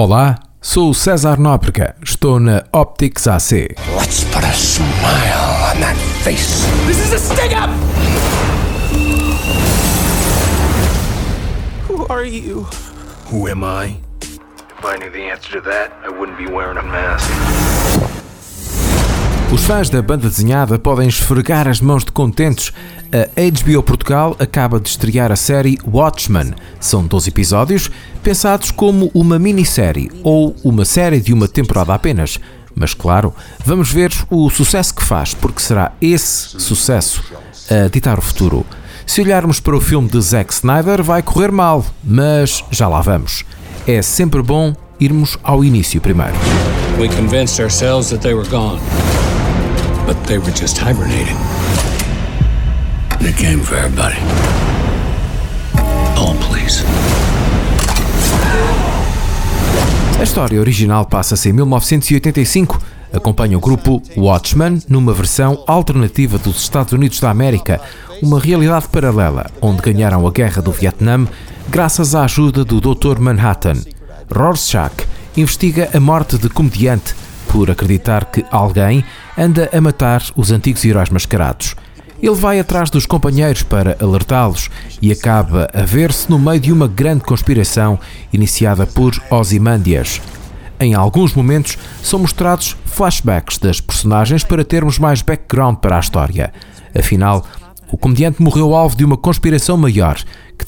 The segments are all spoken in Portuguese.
Olá, sou o César Nóbrega, estou na Optics AC. Let's put a smile on that face. This is a sting up! Who are you? Who am I? If I knew the answer to that, I wouldn't be wearing a mask. Os fãs da banda desenhada podem esfregar as mãos de contentes. A HBO Portugal acaba de estrear a série Watchmen. São 12 episódios, pensados como uma minissérie ou uma série de uma temporada apenas. Mas claro, vamos ver o sucesso que faz, porque será esse sucesso a ditar o futuro. Se olharmos para o filme de Zack Snyder, vai correr mal, mas já lá vamos. É sempre bom irmos ao início primeiro. We convinced ourselves that they were gone. But they were just hibernating. They came for everybody. Oh, please. A história original passa-se em 1985. Acompanha o grupo Watchmen numa versão alternativa dos Estados Unidos da América, uma realidade paralela, onde ganharam a guerra do Vietnã graças à ajuda do Dr. Manhattan. Rorschach investiga a morte de comediante por acreditar que alguém anda a matar os antigos heróis mascarados. Ele vai atrás dos companheiros para alertá-los e acaba a ver-se no meio de uma grande conspiração iniciada por Ozymandias. Em alguns momentos são mostrados flashbacks das personagens para termos mais background para a história. Afinal, o comediante morreu alvo de uma conspiração maior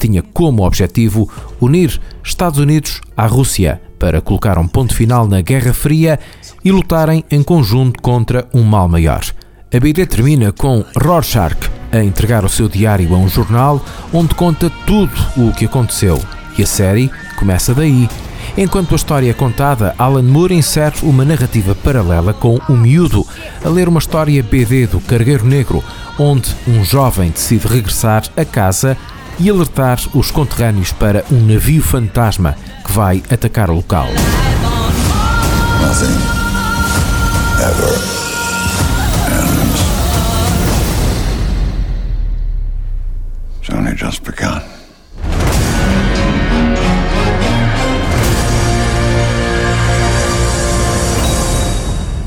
tinha como objetivo unir Estados Unidos à Rússia para colocar um ponto final na Guerra Fria e lutarem em conjunto contra um mal maior. A BD termina com Rorschach a entregar o seu diário a um jornal onde conta tudo o que aconteceu. E a série começa daí. Enquanto a história é contada, Alan Moore insere uma narrativa paralela com o miúdo a ler uma história BD do Cargueiro Negro, onde um jovem decide regressar a casa e alertar os conterrâneos para um navio fantasma que vai atacar o local. Nothing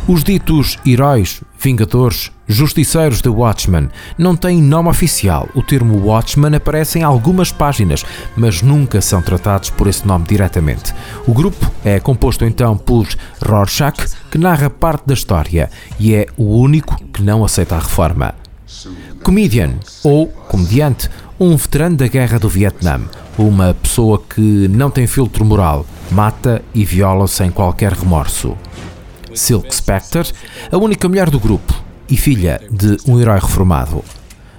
Os ditos heróis, vingadores, justiceiros de Watchmen não têm nome oficial. O termo Watchmen aparece em algumas páginas, mas nunca são tratados por esse nome diretamente. O grupo é composto então por Rorschach, que narra parte da história e é o único que não aceita a reforma. Comedian, ou comediante, um veterano da guerra do Vietnã, uma pessoa que não tem filtro moral, mata e viola sem qualquer remorso. Silk Spectre, a única mulher do grupo e filha de um herói reformado.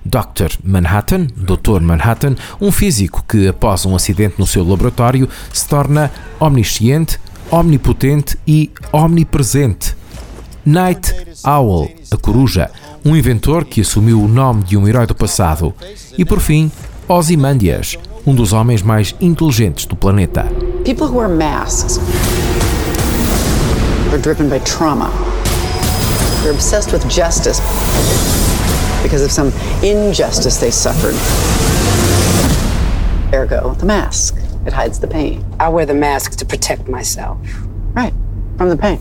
Dr. Manhattan, Dr. Manhattan, um físico que, após um acidente no seu laboratório, se torna omnisciente, omnipotente e omnipresente. Night Owl, a coruja, um inventor que assumiu o nome de um herói do passado. E por fim, Ozymandias, um dos homens mais inteligentes do planeta. People who wear masks are driven by trauma. They're obsessed with justice because of some injustice they suffered. Ergo, the mask. It hides the pain. I wear the mask to protect myself. Right, from the pain.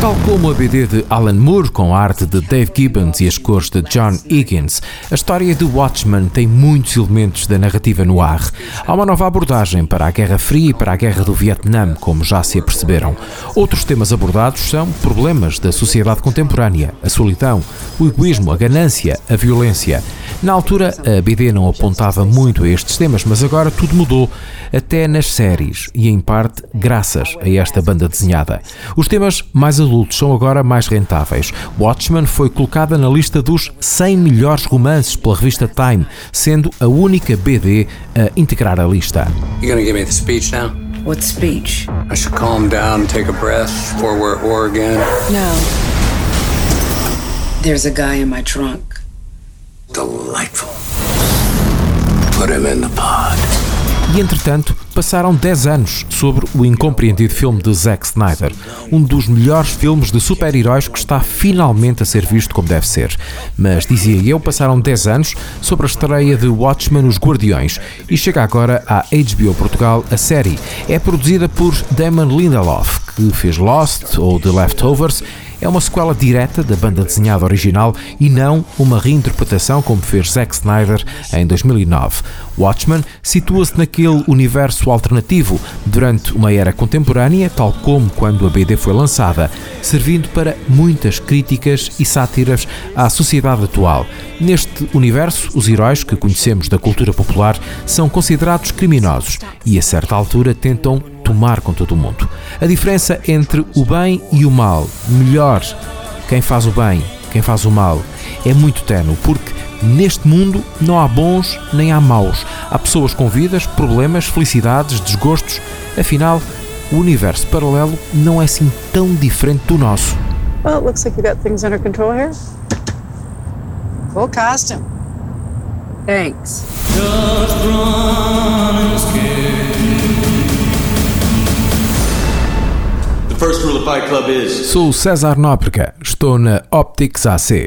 Tal como a BD de Alan Moore com a arte de Dave Gibbons e as cores de John Higgins, a história de Watchmen tem muitos elementos da narrativa no ar. Há uma nova abordagem para a Guerra Fria e para a Guerra do Vietnã, como já se aperceberam. Outros temas abordados são problemas da sociedade contemporânea, a solidão, o egoísmo, a ganância, a violência. Na altura, a BD não apontava muito a estes temas, mas agora tudo mudou, até nas séries, e em parte graças a esta banda desenhada. Os temas mais adultos são agora mais rentáveis. Watchmen foi colocada na lista dos 100 melhores romances pela revista Time, sendo a única BD a integrar a lista. You gonna give me the speech now? What speech? I should calm down, take a breath before we're at war again. No. There's a guy in my trunk. Delightful. Put him in the pod. E entretanto, Passaram 10 anos sobre o incompreendido filme de Zack Snyder, um dos melhores filmes de super-heróis que está finalmente a ser visto como deve ser. Mas, dizia eu, passaram 10 anos sobre a estreia de Watchmen Os Guardiões e chega agora à HBO Portugal a série. É produzida por Damon Lindelof, que fez Lost ou The Leftovers é uma sequela direta da banda desenhada original e não uma reinterpretação como fez Zack Snyder em 2009. Watchmen situa-se naquele universo alternativo durante uma era contemporânea, tal como quando a BD foi lançada, servindo para muitas críticas e sátiras à sociedade atual. Neste universo, os heróis que conhecemos da cultura popular são considerados criminosos e, a certa altura, tentam tomar com todo o mundo. A diferença entre o bem e o mal, melhor, quem faz o bem, quem faz o mal, é muito tenue, porque neste mundo não há bons nem há maus. Há pessoas com vidas, problemas, felicidades, desgostos. Afinal, o universo paralelo não é assim tão diferente do nosso. Well, it looks like you got things under control here. Cool costume. Thanks. Sou César Nóbrega, estou na Optics AC.